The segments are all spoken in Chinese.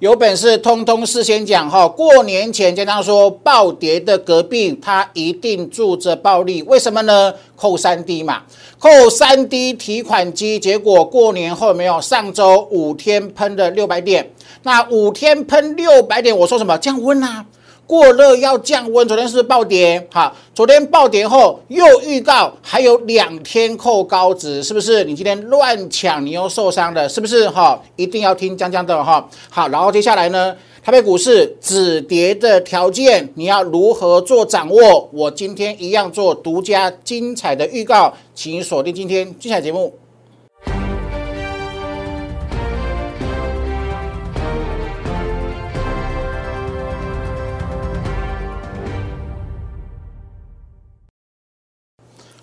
有本事通通事先讲哈。过年前经常说暴跌的隔壁，它一定住着暴利，为什么呢？扣三 D 嘛，扣三 D 提款机，结果过年后没有，上周五天喷了六百点，那五天喷六百点，我说什么降温啊？过热要降温，昨天是暴跌，哈，昨天暴跌后又预告还有两天扣高值，是不是？你今天乱抢，你又受伤了，是不是？哈，一定要听江江的哈。好，然后接下来呢，台北股市止跌的条件，你要如何做掌握？我今天一样做独家精彩的预告，请锁定今天精彩节目。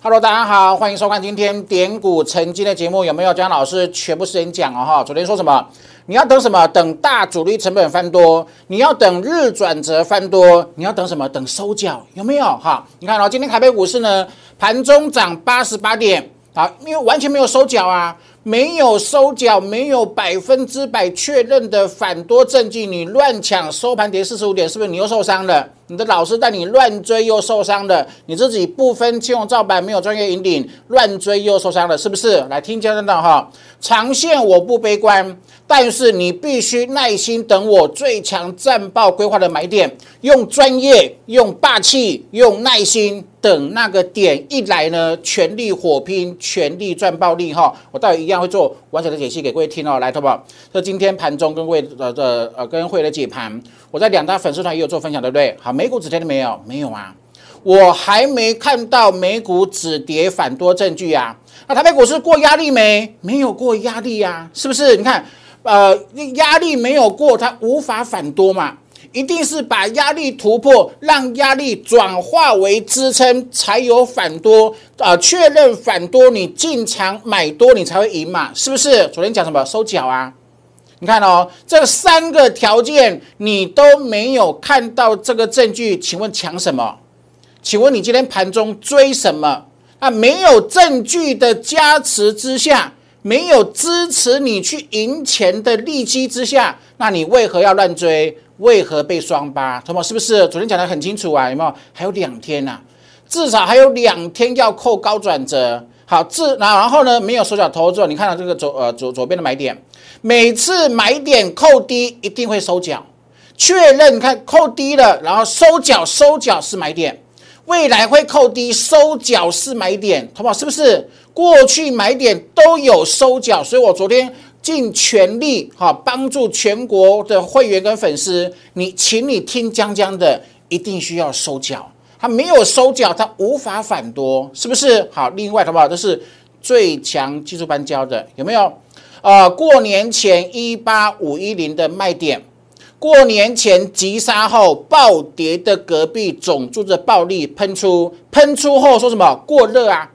Hello，大家好，欢迎收看今天点股成金的节目。有没有江老师全部时间讲哦？哈，昨天说什么？你要等什么？等大主力成本翻多，你要等日转折翻多，你要等什么？等收脚有没有？哈，你看哦，今天台北股市呢，盘中涨八十八点，好，因为完全没有收脚啊。没有收脚，没有百分之百确认的反多证据，你乱抢收盘跌四十五点，是不是你又受伤了？你的老师带你乱追又受伤了，你自己不分青红皂白，没有专业引领，乱追又受伤了，是不是？来听江教的哈，长线我不悲观，但是你必须耐心等我最强战报规划的买点，用专业，用霸气，用耐心。等那个点一来呢，全力火拼，全力赚暴利哈！我到底一样会做完整的解析给各位听哦。来，好不好？这今天盘中跟各位呃的呃跟会的解盘，我在两大粉丝团也有做分享，对不对？好，美股止跌了没有？没有啊，我还没看到美股止跌反多证据啊。那台北股市过压力没？没有过压力呀，是不是？你看，呃，压力没有过，它无法反多嘛。一定是把压力突破，让压力转化为支撑，才有反多啊！确认反多，你进场买多，你才会赢嘛，是不是？昨天讲什么收脚啊？你看哦，这三个条件你都没有看到这个证据，请问抢什么？请问你今天盘中追什么？啊，没有证据的加持之下，没有支持你去赢钱的利基之下，那你为何要乱追？为何被双八？同学是不是昨天讲的很清楚啊？有没有？还有两天呐，至少还有两天要扣高转折。好，自然后呢，没有收脚投之后，你看到这个左呃左左边的买点，每次买点扣低一定会收脚，确认看扣低了，然后收脚收脚是买点，未来会扣低收脚是买点，好不好是不是？过去买点都有收脚，所以我昨天。尽全力哈帮助全国的会员跟粉丝，你请你听江江的，一定需要收脚，他没有收脚，他无法反多，是不是？好，另外好不好？这是最强技术班教的，有没有？呃，过年前一八五一零的卖点，过年前急杀后暴跌的隔壁总住着暴力喷出，喷出后说什么？过热啊！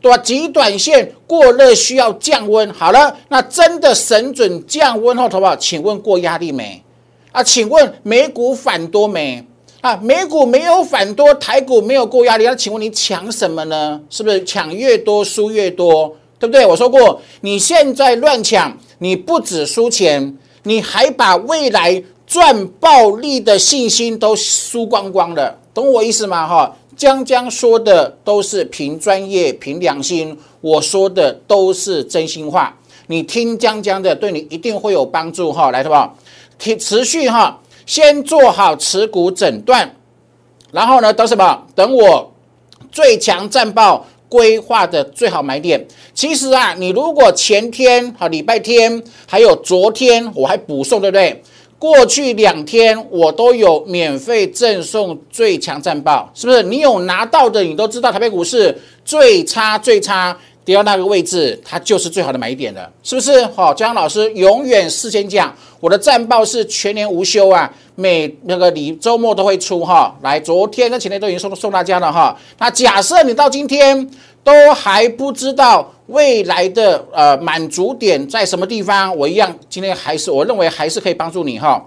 对吧？极短线过热需要降温。好了，那真的神准降温后，好不好？请问过压力没？啊？请问美股反多没？啊？美股没有反多，台股没有过压力。那请问你抢什么呢？是不是抢越多输越多？对不对？我说过，你现在乱抢，你不止输钱，你还把未来赚暴利的信心都输光光了。懂我意思吗？哈？江江说的都是凭专业、凭良心，我说的都是真心话。你听江江的，对你一定会有帮助哈。来，好不好？持持续哈，先做好持股诊断，然后呢，等什么？等我最强战报规划的最好买点。其实啊，你如果前天和礼拜天还有昨天，我还补送，对不对？过去两天我都有免费赠送最强战报，是不是？你有拿到的，你都知道台北股市最差最差跌到那个位置，它就是最好的买点了，是不是？好，江老师永远事先讲，我的战报是全年无休啊，每那个礼周末都会出哈。来，昨天跟前天都已经送送大家了哈。那假设你到今天。都还不知道未来的呃满足点在什么地方，我一样今天还是我认为还是可以帮助你哈。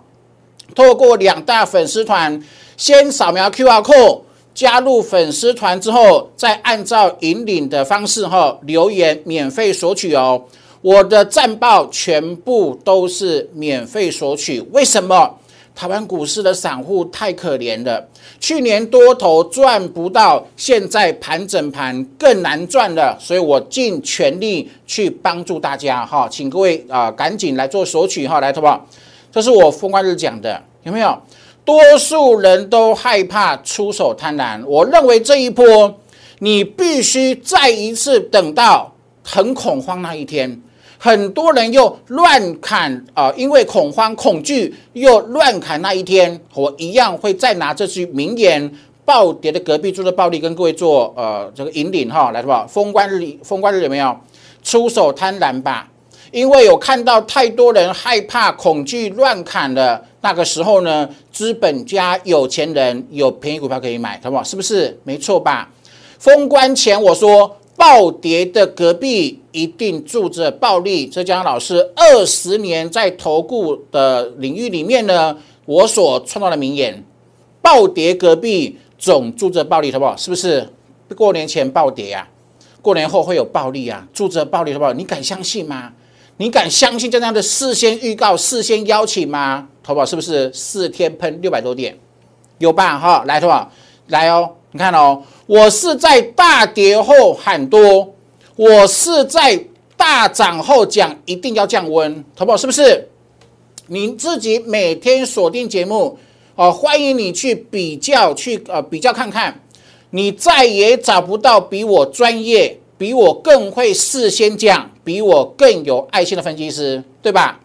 透过两大粉丝团，先扫描 Q R code 加入粉丝团之后，再按照引领的方式哈留言免费索取哦。我的战报全部都是免费索取。为什么？台湾股市的散户太可怜了，去年多头赚不到，现在盘整盘更难赚了，所以我尽全力去帮助大家哈，请各位啊赶紧来做索取哈，来，好不好？这是我封关日讲的，有没有？多数人都害怕出手贪婪，我认为这一波你必须再一次等到很恐慌那一天。很多人又乱砍啊，因为恐慌、恐惧又乱砍那一天，我一样会再拿这句名言“暴跌的隔壁做的暴力”跟各位做呃这个引领哈，来是吧？封关日，封关日有没有出手贪婪吧？因为有看到太多人害怕、恐惧、乱砍的那个时候呢，资本家、有钱人有便宜股票可以买，好不好？是不是？没错吧？封关前我说。暴跌的隔壁一定住着暴利。浙江老师二十年在投顾的领域里面呢，我所创造的名言：暴跌隔壁总住着暴利，好不好？是不是？过年前暴跌呀，过年后会有暴利啊，住着暴利，好不好？你敢相信吗？你敢相信这样的事先预告、事先邀请吗？投保？是不是四天喷六百多点？有吧？哈，来，投保？来哦，你看哦。我是在大跌后喊多，我是在大涨后讲一定要降温，投保？是不是？你自己每天锁定节目哦，欢迎你去比较，去呃比较看看，你再也找不到比我专业、比我更会事先讲、比我更有爱心的分析师，对吧？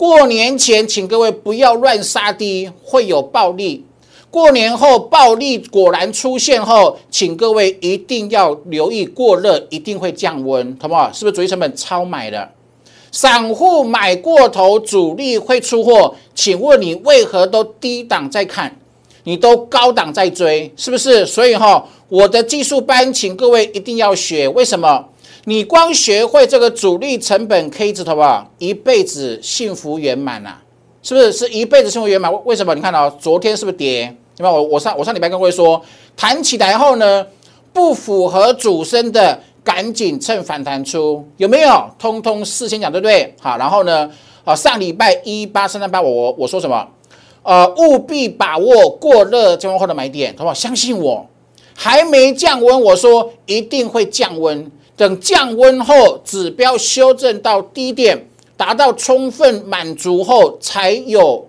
过年前，请各位不要乱杀低，会有暴利。过年后暴利果然出现后，请各位一定要留意过热一定会降温，好不好？是不是主力成本超买的？散户买过头，主力会出货，请问你为何都低档在看，你都高档在追，是不是？所以哈，我的技术班，请各位一定要学。为什么？你光学会这个主力成本 K 字，好不好？一辈子幸福圆满啊！是不是？是一辈子幸福圆满？为什么？你看到昨天是不是跌？对吧？我我上我上礼拜跟各位说，弹起来后呢，不符合主升的，赶紧趁反弹出，有没有？通通事先讲，对不对？好，然后呢，啊，上礼拜一八三三八，我我我说什么？呃，务必把握过热降温后的买点，好不好？相信我，还没降温，我说一定会降温。等降温后，指标修正到低点，达到充分满足后，才有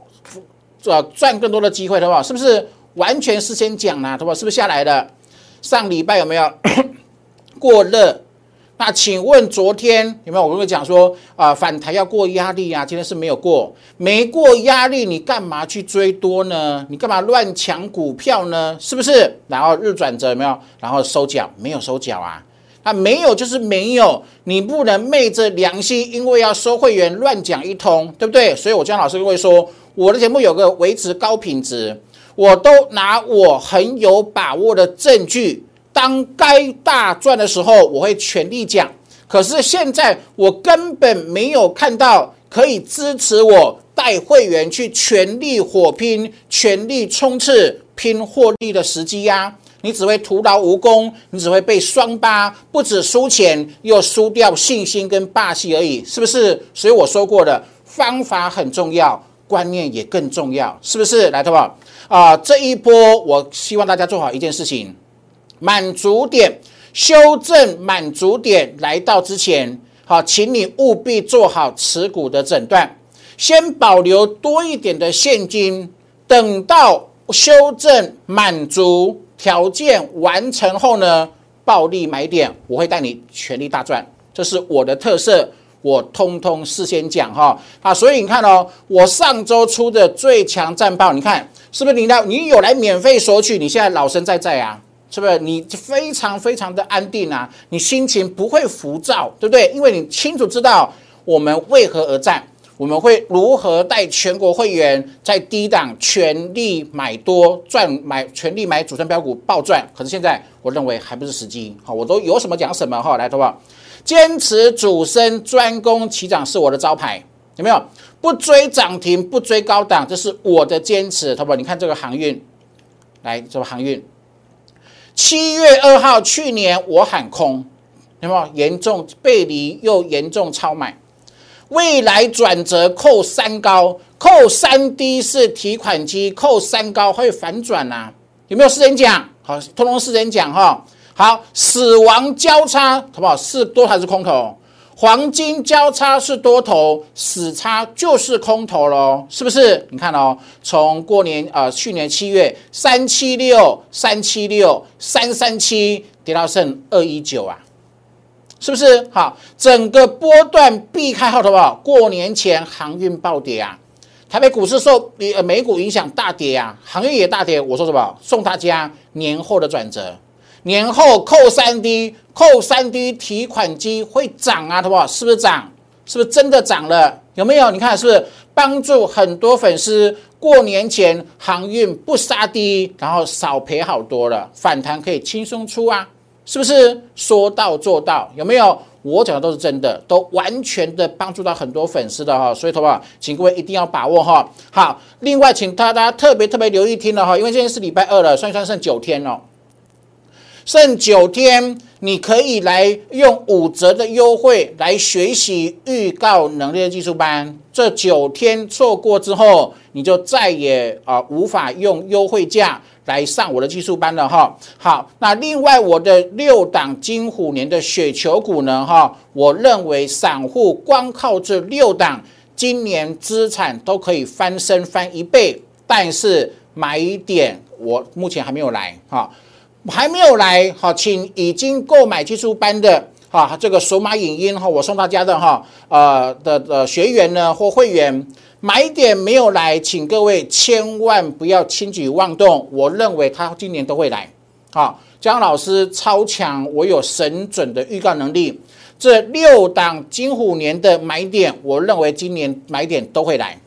呃赚更多的机会，好不好？是不是？完全事先讲啦，对吧？是不是下来的？上礼拜有没有 过热？那请问昨天有没有？我跟你讲说啊，反弹要过压力啊，今天是没有过，没过压力，你干嘛去追多呢？你干嘛乱抢股票呢？是不是？然后日转折有没有？然后收脚没有收脚啊？啊，没有就是没有，你不能昧着良心，因为要收会员乱讲一通，对不对？所以我江老师就会说，我的节目有个维持高品质。我都拿我很有把握的证据，当该大赚的时候，我会全力讲。可是现在我根本没有看到可以支持我带会员去全力火拼、全力冲刺、拼获利的时机呀！你只会徒劳无功，你只会被双八，不止输钱，又输掉信心跟霸气而已，是不是？所以我说过的方法很重要，观念也更重要，是不是？来，好不好？啊，这一波我希望大家做好一件事情，满足点修正满足点来到之前，好，请你务必做好持股的诊断，先保留多一点的现金，等到修正满足条件完成后呢，暴利买点，我会带你全力大赚，这是我的特色，我通通事先讲哈，啊，所以你看哦，我上周出的最强战报，你看。是不是你来？你有来免费索取？你现在老神在在啊？是不是你非常非常的安定啊？你心情不会浮躁，对不对？因为你清楚知道我们为何而战，我们会如何带全国会员在低档全力买多赚买，全力买主升标股暴赚。可是现在我认为还不是时机。好，我都有什么讲什么哈，来，好不好？坚持主升专攻起涨是我的招牌，有没有？不追涨停，不追高档，这是我的坚持，好不好？你看这个航运，来，这个航运，七月二号，去年我喊空，有没有严重背离又严重超买？未来转折扣三高，扣三低是提款机，扣三高会反转呐？有没有四人讲？好，通通四人讲哈。好，死亡交叉好不好？是多还是空头？黄金交叉是多头，死叉就是空头喽，是不是？你看哦，从过年呃，去年七月三七六、三七六、三三七跌到剩二一九啊，是不是？好，整个波段避开后，好不好？过年前航运暴跌啊，台北股市受美股影响大跌啊，航运也大跌。我说什么？送大家年后的转折。年后扣三 D，扣三 D 提款机会涨啊，好不好？是不是涨？是不是真的涨了？有没有？你看是不是帮助很多粉丝过年前航运不杀低，然后少赔好多了，反弹可以轻松出啊？是不是说到做到？有没有？我讲的都是真的，都完全的帮助到很多粉丝的哈，所以好不好？请各位一定要把握哈。好，另外请大家特别特别留意听了哈，因为今天是礼拜二了，算一算剩九天了。剩九天，你可以来用五折的优惠来学习预告能力的技术班。这九天错过之后，你就再也啊无法用优惠价来上我的技术班了哈。好，那另外我的六档金虎年的雪球股呢哈，我认为散户光靠这六档，今年资产都可以翻身翻一倍，但是买点我目前还没有来哈。还没有来，哈，请已经购买技术班的，哈，这个数码影音哈，我送大家的哈，呃的的学员呢或会员买点没有来，请各位千万不要轻举妄动。我认为他今年都会来，好，江老师超强，我有神准的预告能力。这六档金虎年的买点，我认为今年买点都会来，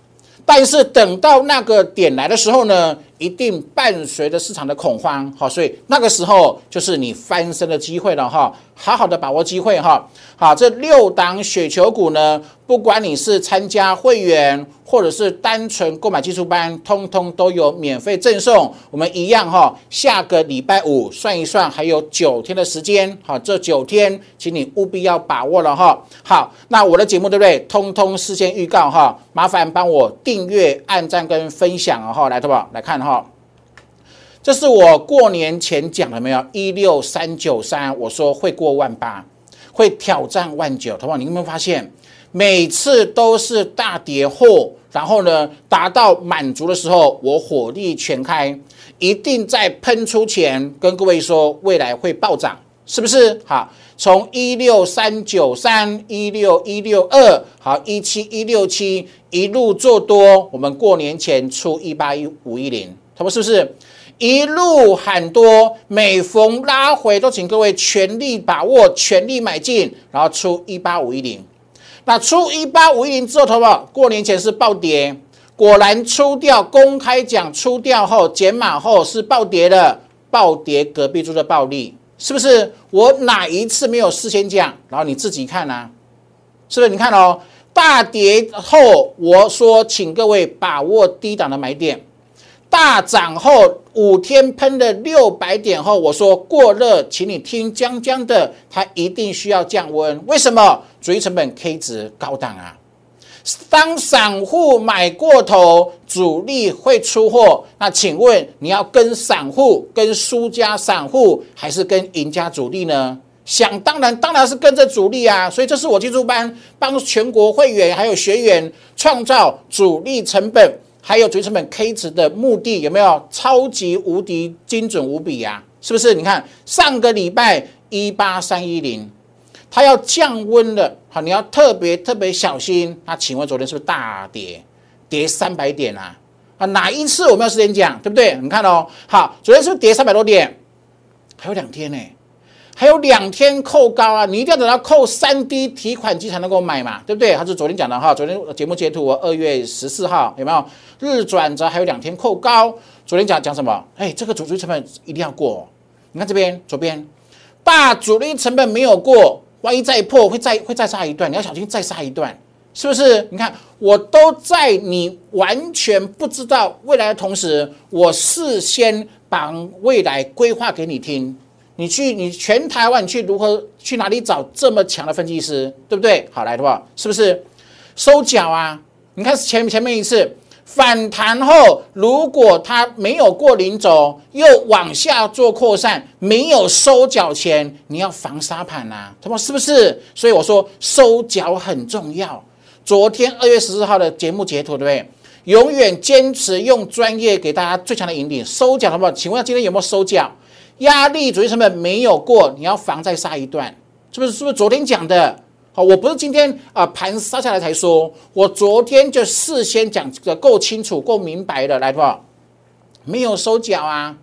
但是等到那个点来的时候呢？一定伴随着市场的恐慌，好，所以那个时候就是你翻身的机会了哈，好好的把握机会哈。好，这六档雪球股呢，不管你是参加会员或者是单纯购买技术班，通通都有免费赠送。我们一样哈，下个礼拜五算一算，还有九天的时间，好，这九天，请你务必要把握了哈。好，那我的节目对不对？通通事先预告哈，麻烦帮我订阅、按赞跟分享哈，来，对不？来看哈。这是我过年前讲了没有？一六三九三，我说会过万八，会挑战万九。同学你有没有发现，每次都是大跌后，然后呢达到满足的时候，我火力全开，一定在喷出前跟各位说，未来会暴涨，是不是？好，从一六三九三、一六一六二，好一七一六七一路做多，我们过年前出一八一五一零，他们是不是？一路喊多，每逢拉回都请各位全力把握，全力买进，然后出一八五一零。那出一八五一零之后，投保过年前是暴跌，果然出掉公开讲出掉后减码后是暴跌的，暴跌隔壁桌的暴利，是不是？我哪一次没有事先讲？然后你自己看啊，是不是？你看哦，大跌后我说请各位把握低档的买点。大涨后五天喷了六百点后，我说过热，请你听江江的，它一定需要降温。为什么？主力成本 K 值高档啊。当散户买过头，主力会出货。那请问你要跟散户、跟输家散户，还是跟赢家主力呢？想当然，当然是跟着主力啊。所以这是我技术班帮全国会员还有学员创造主力成本。还有主力成本 K 值的目的有没有超级无敌精准无比呀？是不是？你看上个礼拜一八三一零，它要降温了，好，你要特别特别小心。那请问昨天是不是大跌，跌三百点啊？啊，哪一次我没有时间讲，对不对？你看哦，好，昨天是不是跌三百多点？还有两天呢。还有两天扣高啊，你一定要等到扣三 D 提款机才能够买嘛，对不对？他是昨天讲的哈，昨天节目截图，二月十四号有没有日转折？还有两天扣高。昨天讲讲什么？哎，这个主力成本一定要过。你看这边左边大主力成本没有过，万一再破会再会再杀一段，你要小心再杀一段，是不是？你看我都在你完全不知道未来的同时，我事先把未来规划给你听。你去，你全台湾去如何去哪里找这么强的分析师，对不对？好来的话，是不是？收脚啊！你看前前面一次反弹后，如果它没有过零轴，又往下做扩散，没有收脚前，你要防杀盘啊，他们是不是？所以我说收脚很重要。昨天二月十四号的节目截图，对不对？永远坚持用专业给大家最强的引领，收脚好不好？请问今天有没有收脚？压力主义成本没有过，你要防再杀一段，是不是？是不是昨天讲的？好，我不是今天啊盘杀下来才说，我昨天就事先讲的够清楚、够明白的，来不？没有收脚啊！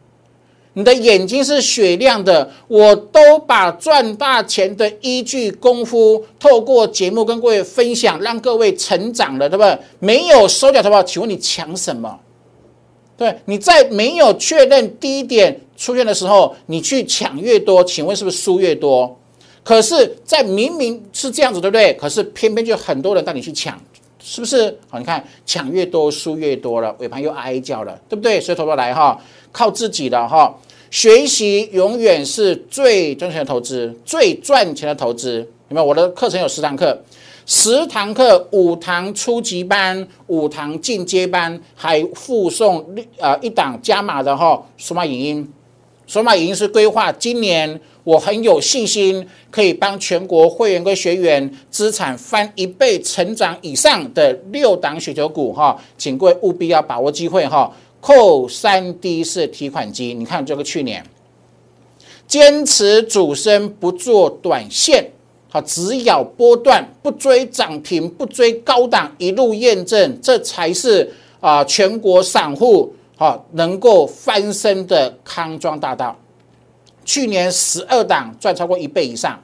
你的眼睛是雪亮的，我都把赚大钱的依据功夫透过节目跟各位分享，让各位成长了，对不对？没有收脚，好不好？请问你抢什么？对，你在没有确认低点出现的时候，你去抢越多，请问是不是输越多？可是，在明明是这样子，对不对？可是偏偏就很多人带你去抢，是不是？好，你看抢越多，输越多了，尾盘又哀叫了，对不对？所以，投资来哈。靠自己的哈，学习永远是最赚钱的投资，最赚钱的投资。有没有？我的课程有十堂课，十堂课五堂初级班，五堂进阶班，还附送呃一档加码的哈数码影音。数码影音是规划今年我很有信心可以帮全国会员跟学员资产翻一倍成长以上的六档雪球股哈，请各位务必要把握机会哈。扣三 D 是提款机，你看这个去年，坚持主升不做短线，好，只咬波段，不追涨停，不追高档，一路验证，这才是啊全国散户好能够翻身的康庄大道。去年十二档赚超过一倍以上，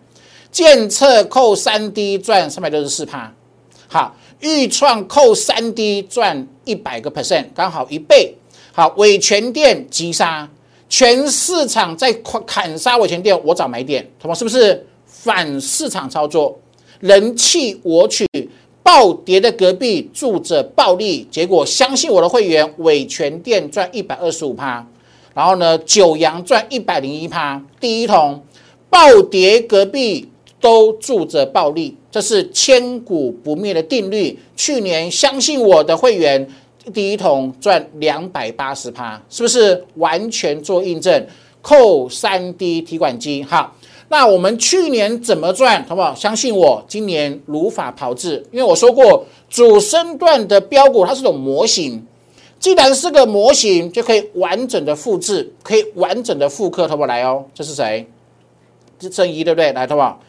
建测扣三 D 赚三百六十四趴，好，预创扣三 D 赚一百个 percent，刚好一倍。好，伟全店急杀，全市场在砍杀伟全店，我找买点，同是不是反市场操作？人气我取，暴跌的隔壁住着暴利，结果相信我的会员，伟全店赚一百二十五趴，然后呢，九阳赚一百零一趴，第一桶暴跌隔壁都住着暴利，这是千古不灭的定律。去年相信我的会员。第一桶赚两百八十趴，是不是完全做印证？扣三 D 提款机，好，那我们去年怎么赚，好不好？相信我，今年如法炮制。因为我说过，主升段的标股它是种模型，既然是个模型，就可以完整的复制，可以完整的复刻，好不？来哦，这是谁？是正一，对不对？来，好不好？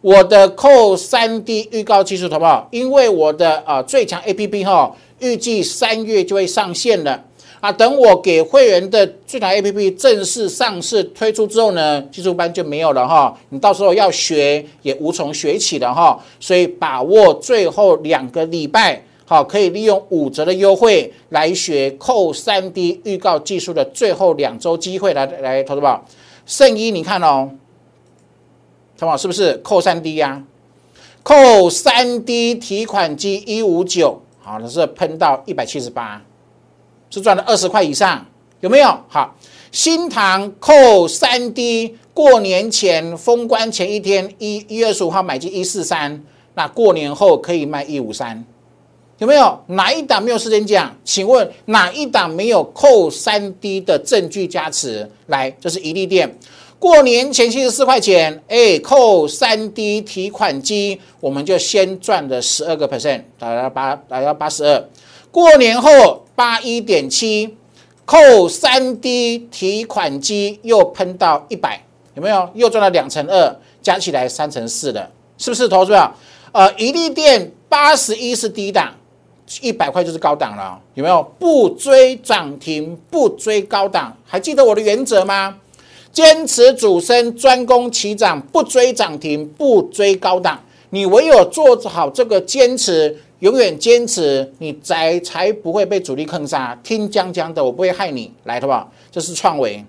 我的扣三 D 预告技术，好不好？因为我的啊最强 A P P 哈。预计三月就会上线了啊！等我给会员的最台 A P P 正式上市推出之后呢，技术班就没有了哈。你到时候要学也无从学起了哈。所以把握最后两个礼拜，好，可以利用五折的优惠来学扣三 D 预告技术的最后两周机会来来投资宝。圣一，你看哦，投宝是不是扣三 D 呀？扣三 D 提款机一五九。好，它是喷到一百七十八，是赚了二十块以上，有没有？好，新塘扣三 D，过年前封关前一天，一一月十五号买进一四三，那过年后可以卖一五三，有没有？哪一档没有时间讲？请问哪一档没有扣三 D 的证据加持？来，这是一利店。过年前七十四块钱，哎，扣三 D 提款机，我们就先赚了十二个 percent，打到八，打到八十二。过年后八一点七，扣三 D 提款机又喷到一百，有没有？又赚了两成二，加起来三成四的，是不是？投资者，呃，一利店八十一是低档，一百块就是高档了，有没有？不追涨停，不追高档，还记得我的原则吗？坚持主升，专攻起涨，不追涨停，不追高档。你唯有做好这个坚持，永远坚持，你才才不会被主力坑杀。听江江的，我不会害你。来，好不好？这是创维，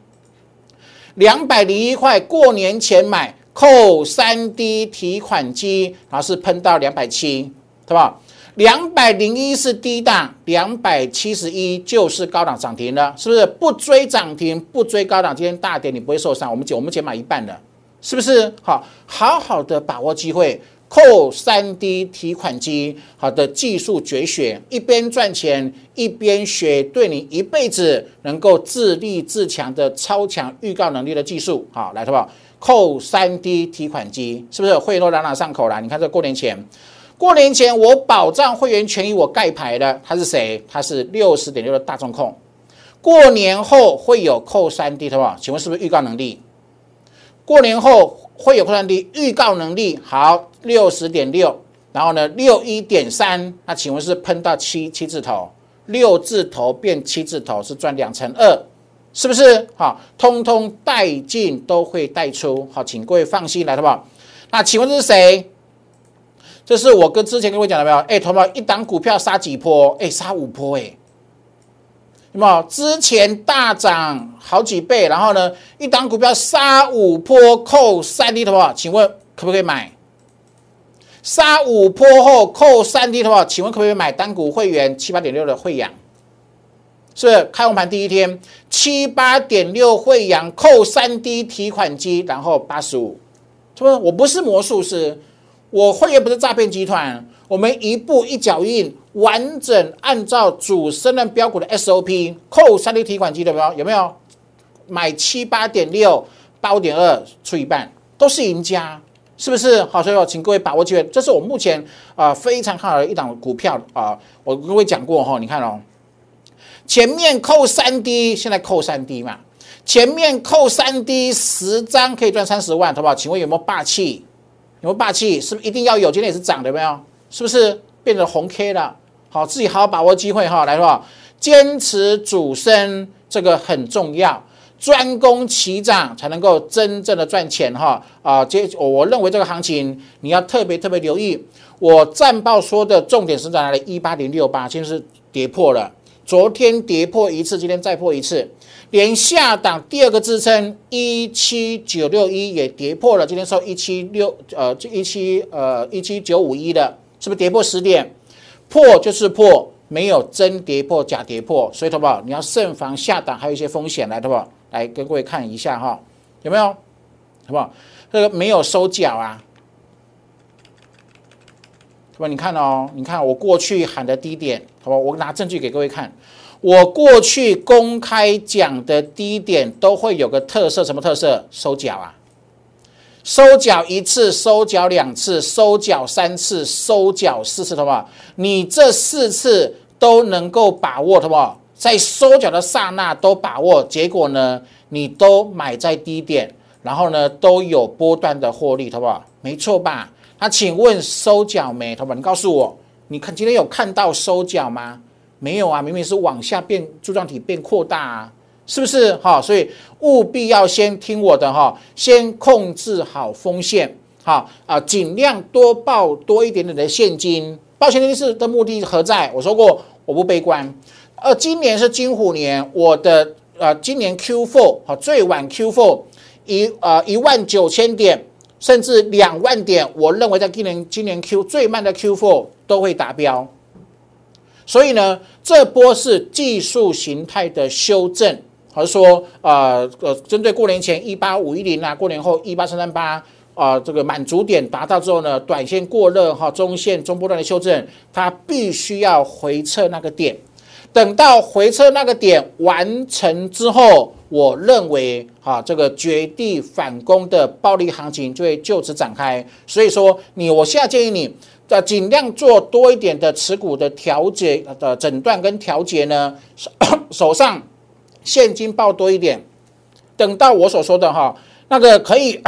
两百零一块，过年前买，扣三 D 提款机，然后是喷到两百七，好不好？两百零一是低档，两百七十一就是高档涨停了，是不是？不追涨停，不追高档，今天大跌你不会受伤。我们减，我们减买一半的，是不是？好，好好的把握机会，扣三 D 提款机好的技术绝学，一边赚钱一边学，对你一辈子能够自立自强的超强预告能力的技术。好，来，好不好？扣三 D 提款机是不是会都朗朗上口了？你看这过年前，过年前我保障会员权益，我盖牌的他是谁？他是六十点六的大众控。过年后会有扣三 D 好不？请问是不是预告能力？过年后。会有扩散低预告能力好六十点六，然后呢六一点三，那请问是喷到七七字头，六字头变七字头是赚两成二，是不是？好，通通带进都会带出，好，请各位放心来，好不好？那请问这是谁？这是我跟之前各位讲了没有？哎，同胞，一档股票杀几波？哎，杀五波，哎。有没有之前大涨好几倍，然后呢，一档股票杀五波扣三 D 的话，请问可不可以买？杀五波后扣三 D 的话，请问可不可以买单股会员七八点六的会阳？是不是开红盘第一天七八点六会阳扣三 D 提款机，然后八十五，是不是？我不是魔术师，我会员不是诈骗集团。我们一步一脚印，完整按照主升任标股的 SOP，扣三 D 提款机的没有？没有买七八点六八五点二出一半，都是赢家，是不是？好，所以请各位把握机会，这是我目前啊非常看好的一档股票啊。我跟各位讲过哈，你看哦，前面扣三 D，现在扣三 D 嘛，前面扣三 D 十张可以赚三十万，好不好？请问有没有霸气？有没有霸气？是不是一定要有？今天也是涨的，有没有？是不是变成红 K 了？好，自己好好把握机会哈，来吧，坚持主升，这个很重要，专攻齐涨才能够真正的赚钱哈啊！接我认为这个行情你要特别特别留意。我战报说的重点是在哪里？一八零六八，今天是跌破了，昨天跌破一次，今天再破一次，连下档第二个支撑一七九六一也跌破了，今天收一七六呃一七呃一七九五一的。是不是跌破十点？破就是破，没有真跌破假跌破，所以好不好？你要慎防下档还有一些风险来，好不好？来跟各位看一下哈，有没有？好不好？这个没有收脚啊，好吧？你看哦，你看我过去喊的低点，好吧？我拿证据给各位看，我过去公开讲的低点都会有个特色，什么特色？收脚啊。收缴一次，收缴两次，收缴三次，收缴四次，好不好？你这四次都能够把握，好不好？在收缴的刹那都把握，结果呢，你都买在低点，然后呢，都有波段的获利，好不好？没错吧？那请问收缴没，好不好？你告诉我，你看今天有看到收缴吗？没有啊，明明是往下变柱状体变扩大啊。是不是哈？所以务必要先听我的哈，先控制好风险，哈啊，尽量多报多一点点的现金。报现金是的目的何在？我说过我不悲观。呃，今年是金虎年，我的呃今年 Q4 好最晚 Q4 一呃一万九千点，甚至两万点，我认为在今年今年 Q 最慢的 Q4 都会达标。所以呢，这波是技术形态的修正。还是说，呃呃，针对过年前一八五一零啊，过年后一八三三八啊，这个满足点达到之后呢，短线过热哈，中线中波段的修正，它必须要回撤那个点。等到回撤那个点完成之后，我认为哈，这个绝地反攻的暴力行情就会就此展开。所以说，你我现在建议你，呃，尽量做多一点的持股的调节的诊断跟调节呢，手 手上。现金报多一点，等到我所说的哈那个可以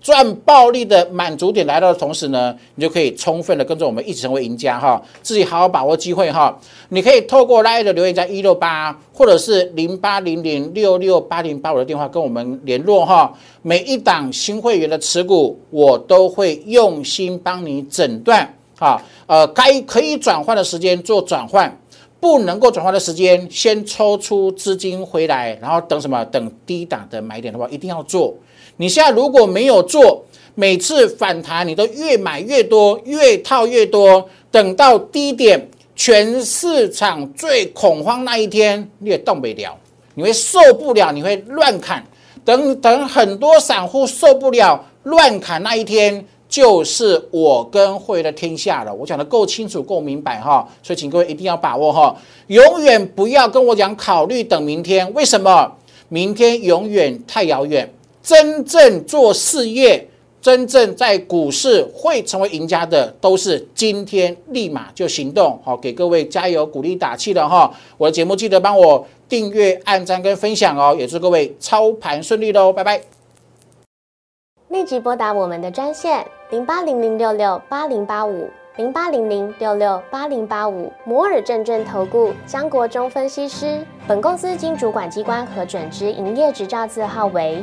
赚暴利的满足点来到的同时呢，你就可以充分的跟着我们一起成为赢家哈，自己好好把握机会哈。你可以透过拉的留言在一六八或者是零八零零六六八零八五的电话跟我们联络哈。每一档新会员的持股，我都会用心帮你诊断啊，呃，该可以转换的时间做转换。不能够转换的时间，先抽出资金回来，然后等什么？等低档的买点的话，一定要做。你现在如果没有做，每次反弹你都越买越多，越套越多，等到低点，全市场最恐慌那一天，你也动不了，你会受不了，你会乱砍。等等，很多散户受不了乱砍那一天，就是我跟会的天下了。我讲的够清楚、够明白哈，所以请各位一定要把握哈，永远不要跟我讲考虑等明天。为什么？明天永远太遥远。真正做事业。真正在股市会成为赢家的，都是今天立马就行动，好，给各位加油鼓励打气的哈！我的节目记得帮我订阅、按赞跟分享哦，也祝各位操盘顺利喽，拜拜！立即拨打我们的专线零八零零六六八零八五零八零零六六八零八五摩尔证券投顾江国忠分析师，本公司经主管机关核准之营业执照字号为。